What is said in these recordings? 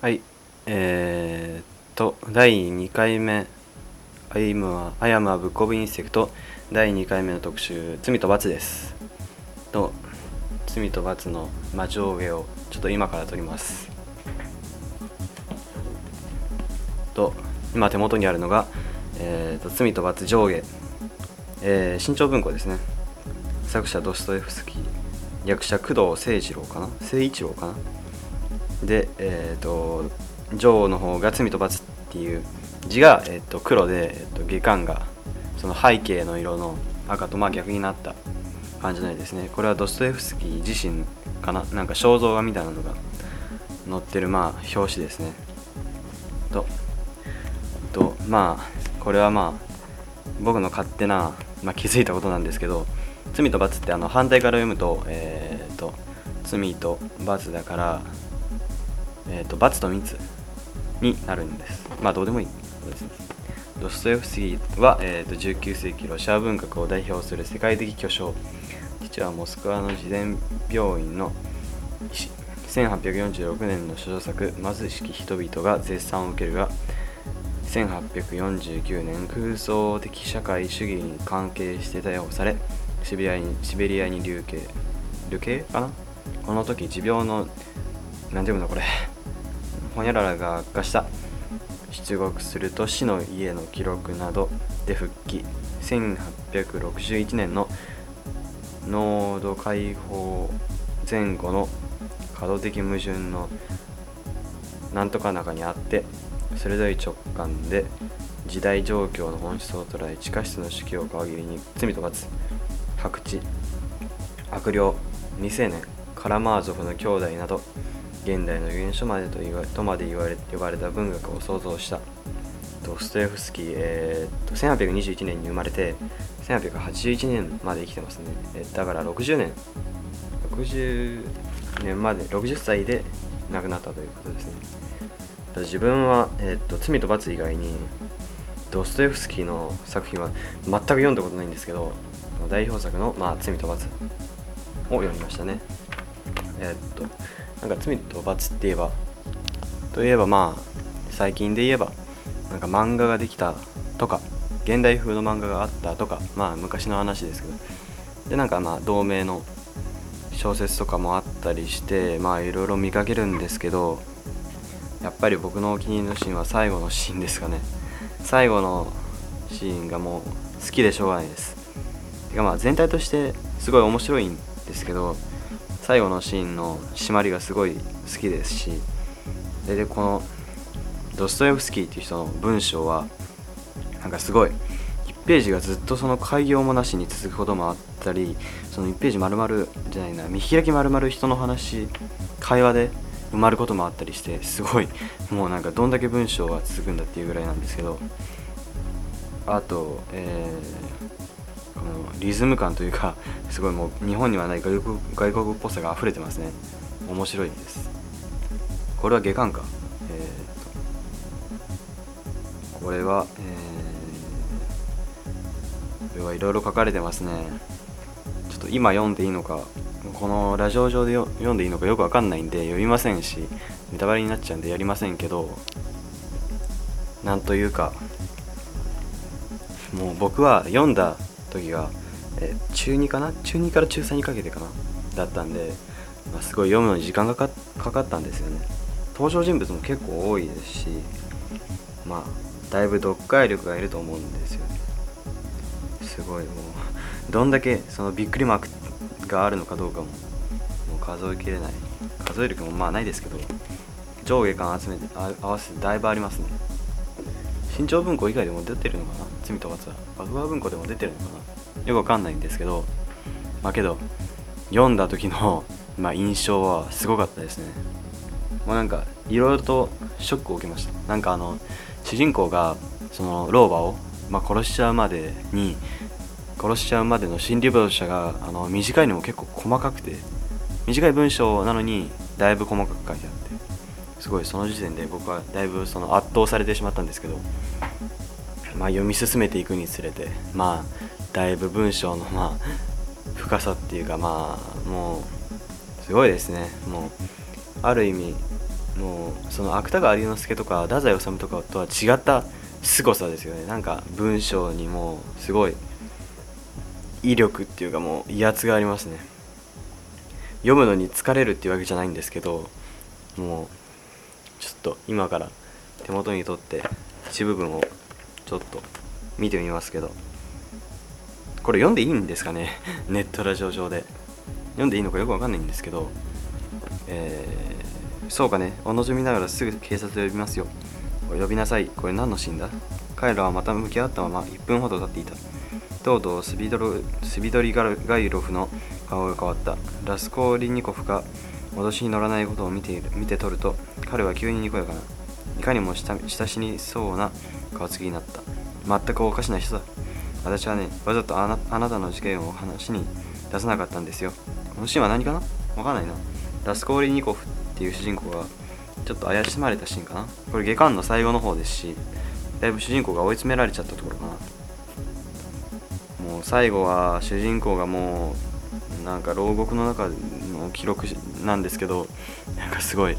はい。えー、っと第2回目。 I'm a, I am a Book of Insect。第2回目の特集罪と罰です。と罪と罰の、まあ、上下をちょっと今から撮ります。と今手元にあるのが、えーと、罪と罰上下、えー、新潮文庫ですね。作者ドストエフスキー。役者工藤誠二郎かな？誠一郎かな？でえ、ー、と女王の方が罪と罰っていう字が、えーと、黒で、えーと、下巻がその背景の色の赤とまあ逆になった感じの絵ですね。これはドストエフスキー自身かな？なんか肖像画みたいなのが載ってるまあ表紙ですね。ととまあこれはまあ僕の勝手な、まあ、気づいたことなんですけど罪と罰ってあの反対から読むと,、えーと、罪と罰だから、えーと、罰と密。になるんです。まあどうでもいい。ことですね。ドストエフスキーは、えーと、19世紀ロシア文学を代表する世界的巨匠。父はモスクワの自然病院の1846年の書作「貧しき人々」が絶賛を受けるが1849年空想的社会主義に関係して逮捕されシベリアにシベリアに流刑流刑かな？この時持病の何て読むのこれ。ほにゃららが悪化した。出国すると死の家の記録などで復帰。1861年の濃度解放前後の過度的矛盾のなんとか中にあって鋭い直感で時代状況の本質を捉え地下室の手記を皮切りに罪と罰。白地悪霊。未成年。カラマーゾフの兄弟など現代の預言書までと言わとまで言われ呼ばれた文学を創造した。ドストエフスキー、えー、と1821年に生まれて1881年まで生きてますね、えだから60年。60年まで60歳で亡くなったということですね。自分は、えーと、罪と罰以外にドストエフスキーの作品は全く読んだことないんですけど代表作の、まあ、罪と罰を読みましたね。えっ、となんか罪と罰って言えばといえばまあ最近で言えばなんか漫画ができたとか現代風の漫画があったとかまあ昔の話ですけどでなんかまあ同名の小説とかもあったりしてまあいろいろ見かけるんですけどやっぱり僕のお気に入りのシーンは最後のシーンですかね。最後のシーンがもう好きでしょうがないです。てかまあ全体としてすごい面白いんですけど最後のシーンの締まりがすごい好きですしでこのドストエフスキーっていう人の文章はなんかすごい1ページがずっとその開業もなしに続くこともあったりその1ページ丸々じゃないな見開き丸々人の話会話で埋まることもあったりしてすごいもうなんかどんだけ文章が続くんだっていうぐらいなんですけどあと、え、リズム感というか すごいもう日本にはない外国外国っぽさが溢れてますね。面白いです。これは下巻か。えー、とこれはえー、これはいろいろ書かれてますね。ちょっと今読んでいいのかこのラジオ上で読んでいいのかよくわかんないんで読みませんしネタバレになっちゃうんでやりませんけどなんというかもう僕は読んだ時が、え中2かな？中2から中3にかけてかな？だったんで、まあ、すごい読むのに時間がかかったんですよね。登場人物も結構多いですしまあだいぶ読解力がいると思うんですよすごいもうどんだけそのびっくりマークがあるのかどうかももう数えきれない。数える気もまあないですけど上下巻集めて合わせてだいぶありますね。新潮文庫以外でも出てるのかな？罪と罰は。バグバ文庫でも出てるのかな？よくわかんないんですけど。まあけど読んだ時の、まあ、印象はすごかったですね。もうなんかいろいろとショックを受けました。なんかあの主人公がその老婆を、まあ、殺しちゃうまでに殺しちゃうまでの心理描写があの短いのも結構細かくて短い文章なのにだいぶ細かく書いてあって。すごいその時点で僕はだいぶその圧倒されてしまったんですけど、まあ、読み進めていくにつれてまあだいぶ文章のまあ深さっていうかまあもうすごいですね。もうある意味もうその芥川龍之介とか太宰治とかとは違った凄さですよね。なんか文章にもすごい威力っていうかもう威圧がありますね。読むのに疲れるっていうわけじゃないんですけどもうちょっと今から手元に取って一部分をちょっと見てみますけど。これ読んでいいんですかね？ネットラジオ上で。読んでいいのかよくわかんないんですけど。えー、そうかね。お望みながらすぐ警察を呼びますよ。お呼びなさい。これ何のシーンだ？彼らはまた向き合ったまま1分ほど経っていた。とうとうスビドロスビドリガイロフの顔が変わった。ラスコーリニコフが脅しに乗らないことを見ている見て取ると彼は急ににこやかな。いかにも親しにそうな顔つきになった。全くおかしな人だ。私はねわざとあなあなたの事件を話に出さなかったんですよ。このシーンは何かな？わかんないな。ラスコーリニコフっていう主人公がちょっと怪しまれたシーンかな？これ下巻の最後の方ですしだいぶ主人公が追い詰められちゃったところかな。もう最後は主人公がもうなんか牢獄の中の記録なんですけどなんかすごい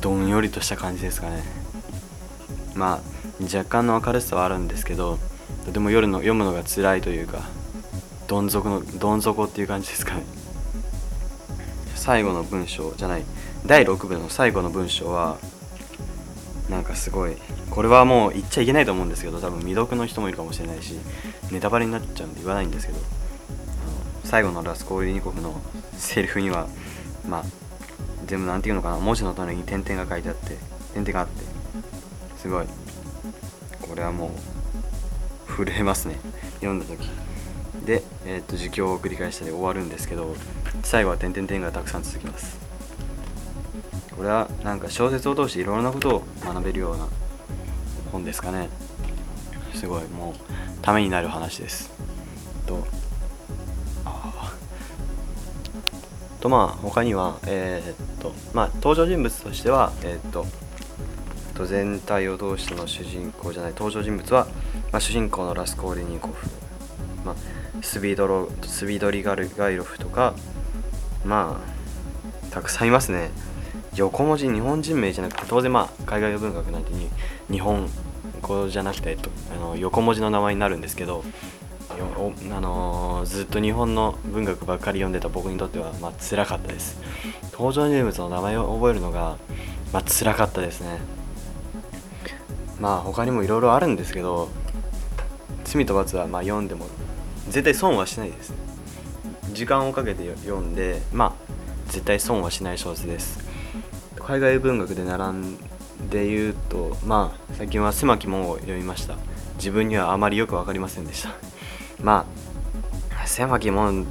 どんよりとした感じですかね。まあ若干の明るさはあるんですけどとても夜の読むのが辛いというかどん底のどん底っていう感じですかね。最後の文章じゃない第6部の最後の文章はなんかすごいこれはもう言っちゃいけないと思うんですけど多分未読の人もいるかもしれないしネタバレになっちゃうんで言わないんですけど最後のラスコーリニコフのセリフにはまあ全部何て言うのかな文字の隣に点々が書いてあって点々があってすごい。これはもう震えますね。読んだ時。で、えー、っと儒教を繰り返したり終わるんですけど最後は点々点がたくさん続きます。これはなんか小説を通していろいろなことを学べるような本ですかね。すごいもうためになる話です。ととまあ他にはえー、っとまあ登場人物としてはえー、っと全体を通しての主人公じゃない登場人物は、まあ、主人公のラスコーリニコフ、まあ、スビドロスビドリガルガイロフとかまあたくさんいますね。横文字日本人名じゃなくて当然まあ海外文学なんてに日本語じゃなくて、あの横文字の名前になるんですけどあのー、ずっと日本の文学ばっかり読んでた僕にとってはまあ辛かったです。登場人物の名前を覚えるのがまあ辛かったですね。まあ他にもいろいろあるんですけど罪と罰はま読んでも絶対損はしないです。時間をかけて読んでまあ絶対損はしない小説です。海外文学で並んで言うとまあ最近は狭き門を読みました。自分にはあまりよく分かりませんでした。まあ狭き門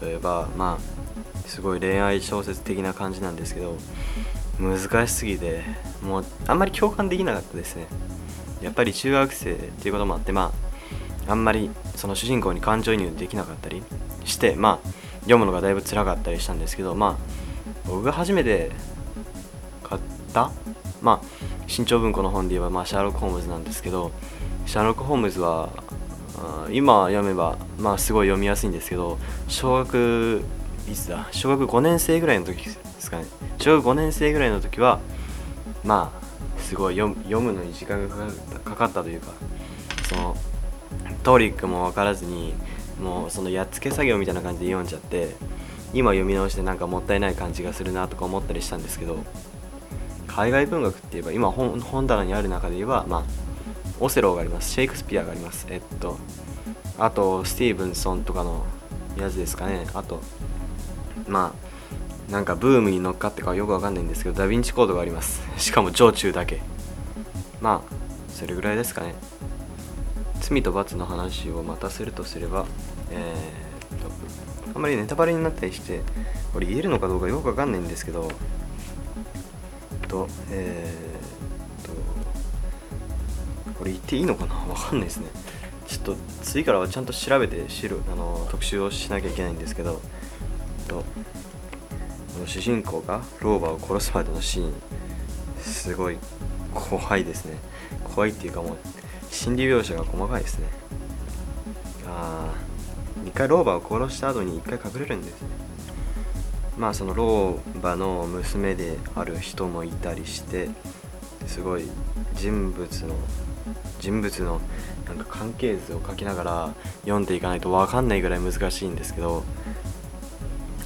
といえばまあすごい恋愛小説的な感じなんですけど難しすぎてもうあんまり共感できなかったですね。やっぱり中学生っていうこともあってまああんまりその主人公に感情移入できなかったりしてまあ読むのがだいぶ辛かったりしたんですけどまあ僕が初めて買ったまあ新潮文庫の本で言えば、まあ、シャーロック・ホームズなんですけどシャーロック・ホームズは今読めばまあすごい読みやすいんですけど小学いつだ？小学5年生ぐらいの時ですかね。小学5年生ぐらいの時はまあすごい読むのに時間がかかったというかそのトリックも分からずにもうそのやっつけ作業みたいな感じで読んじゃって今読み直してなんかもったいない感じがするなとか思ったりしたんですけど海外文学って言えば今本棚にある中で言えばまあオセロがあります。シェイクスピアがあります。えっとあとスティーブンソンとかのやつですかね。あとまあなんかブームに乗っかってかよくわかんないんですけどダヴィンチコードがあります。しかも上中だけ。まあそれぐらいですかね。罪と罰の話をまたするとすればえー、っとあんまりネタバレになったりしてこれ言えるのかどうかよくわかんないんですけどとえー、っとこれ言っていいのかな？わかんないですね。ちょっと次からはちゃんと調べて知るあの特集をしなきゃいけないんですけどとこの主人公が老婆を殺すまでのシーンすごい怖いですね。怖いっていうかもう心理描写が細かいですね。ああ一回老婆を殺した後に一回隠れるんですね。まあその老婆の娘である人もいたりしてすごい人物の人物のなんか関係図を書きながら読んでいかないと分かんないぐらい難しいんですけど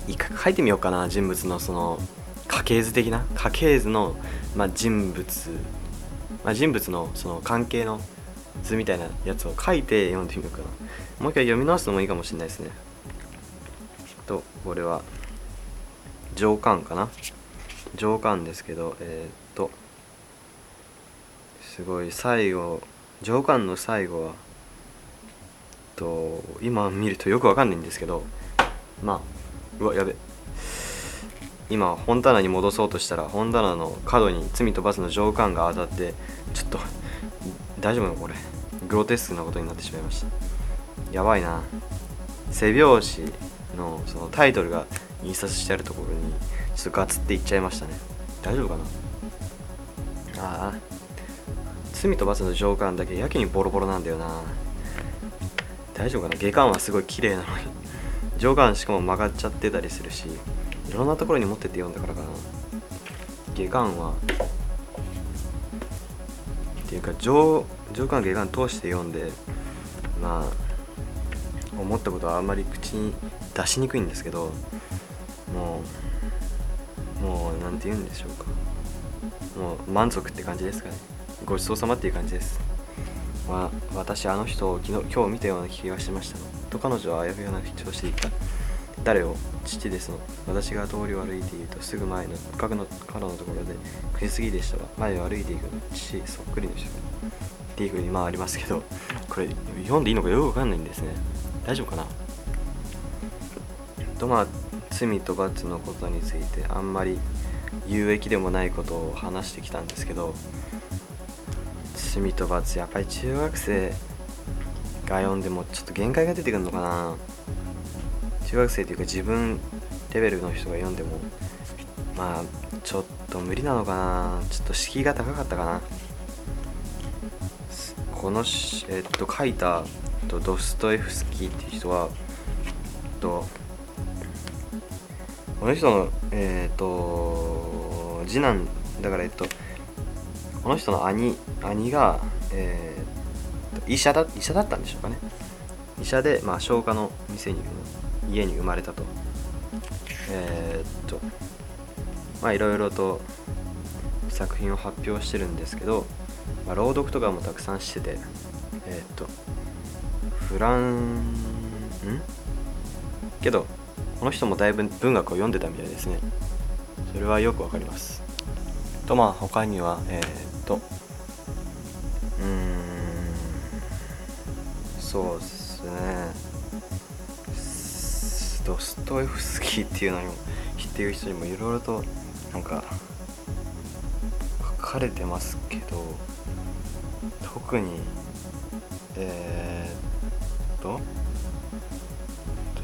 一回書いてみようかな人物のその家系図的な？家系図の、まあ、人物、まあ、人物のその関係の図みたいなやつを書いて読んでみようかな。もう一回読み直すのもいいかもしれないですね。とこれは上巻かな？上巻ですけどえー、っとすごい最後上巻の最後はと今見るとよくわかんないんですけどまあうわやべ。今本棚に戻そうとしたら本棚の角に罪と罰の上巻が当たってちょっと大丈夫なの？これ。グロテスクなことになってしまいました。やばいな。背表紙のそのタイトルが印刷してあるところにちょっとガツっていっちゃいましたね。大丈夫かな？ああ罪と罰の上巻だけやけにボロボロなんだよな。大丈夫かな？下巻はすごい綺麗なのに。上巻しかも曲がっちゃってたりするしいろんなところに持ってって読んだからかな。下巻はっていうか上上巻下巻通して読んでまあ思ったことはあんまり口に出しにくいんですけどもうもう何て言うんでしょうか。もう満足って感じですかね。ごちそうさまっていう感じです。まあ私あの人を昨日今日見たような気がしました。と彼女はあやふやな調子で言った。誰を？父ですの。私が通りを歩いているとすぐ前の角の角のところで9時過ぎでしたわ前を歩いていくの父そっくりの人っていうふうにまあありますけどこれ読んでいいのかよくわかんないんですね。大丈夫かな？とまあ罪と罰のことについてあんまり有益でもないことを話してきたんですけど罪と罰やっぱり中学生が読んでもちょっと限界が出てくるのかな。中学生というか自分レベルの人が読んでもまあちょっと無理なのかな。ちょっと敷居が高かったかな。このえっと書いたドストエフスキーっていう人はとこの人のえっ、と次男だからえっとこの人の兄兄が、えー、医者だ医者だったんでしょうかね。医者で、まあ、消化の店に家に生まれたと。えー、っとまあいろいろと作品を発表してるんですけど、まあ、朗読とかもたくさんしててえー、っとフランん？けどこの人もだいぶ文学を読んでたみたいですね。それはよくわかります。とまあ他にはえー、と？うーんそうっすね。ドストエフスキーっていうのにも知っている人にもいろいろとなんか書かれてますけど特にえー、っと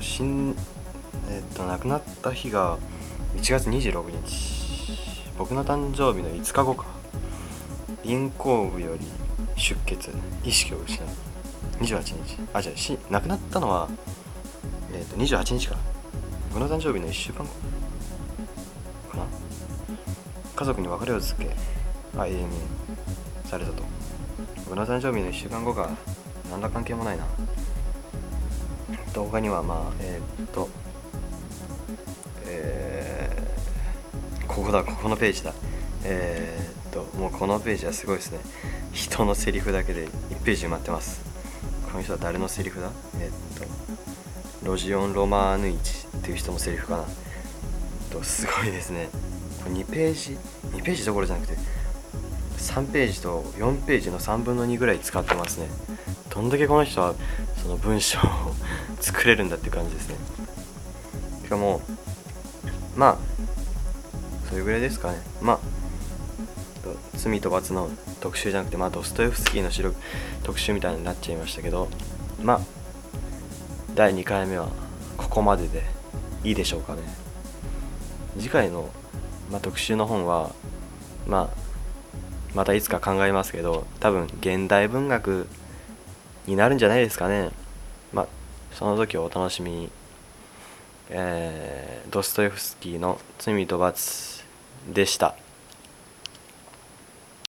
死んえー、っと亡くなった日が1月26日。僕の誕生日の5日後か。咽頭部より出血意識を失う。28日。あじゃあし亡くなったのはえー、と28日から僕の誕生日の1週間後かな。家族に別れをつけ永遠にされたと。僕の誕生日の1週間後が何ら関係もないな。動画にはまあえー、っとえー、ここだここのページだ。えー、ともうこのページはすごいですね。人のセリフだけで1ページ埋まってます。この人は誰のセリフだ？え、っとロジオン・ロマーヌイチっていう人のセリフかな。とすごいですね。2ページ2ページどころじゃなくて3ページと4ページの3分の2ぐらい使ってますね。どんだけこの人はその文章を 作れるんだって感じですね。しかもまあそれぐらいですかね。まあ罪と罰の特集じゃなくて、まあ、ドストエフスキーの白特集みたいになっちゃいましたけどまあ第2回目はここまででいいでしょうかね。次回の、まあ、特集の本は、まあ、またいつか考えますけど多分現代文学になるんじゃないですかね。まあその時をお楽しみに。えードストエフスキーの「罪と罰」でした。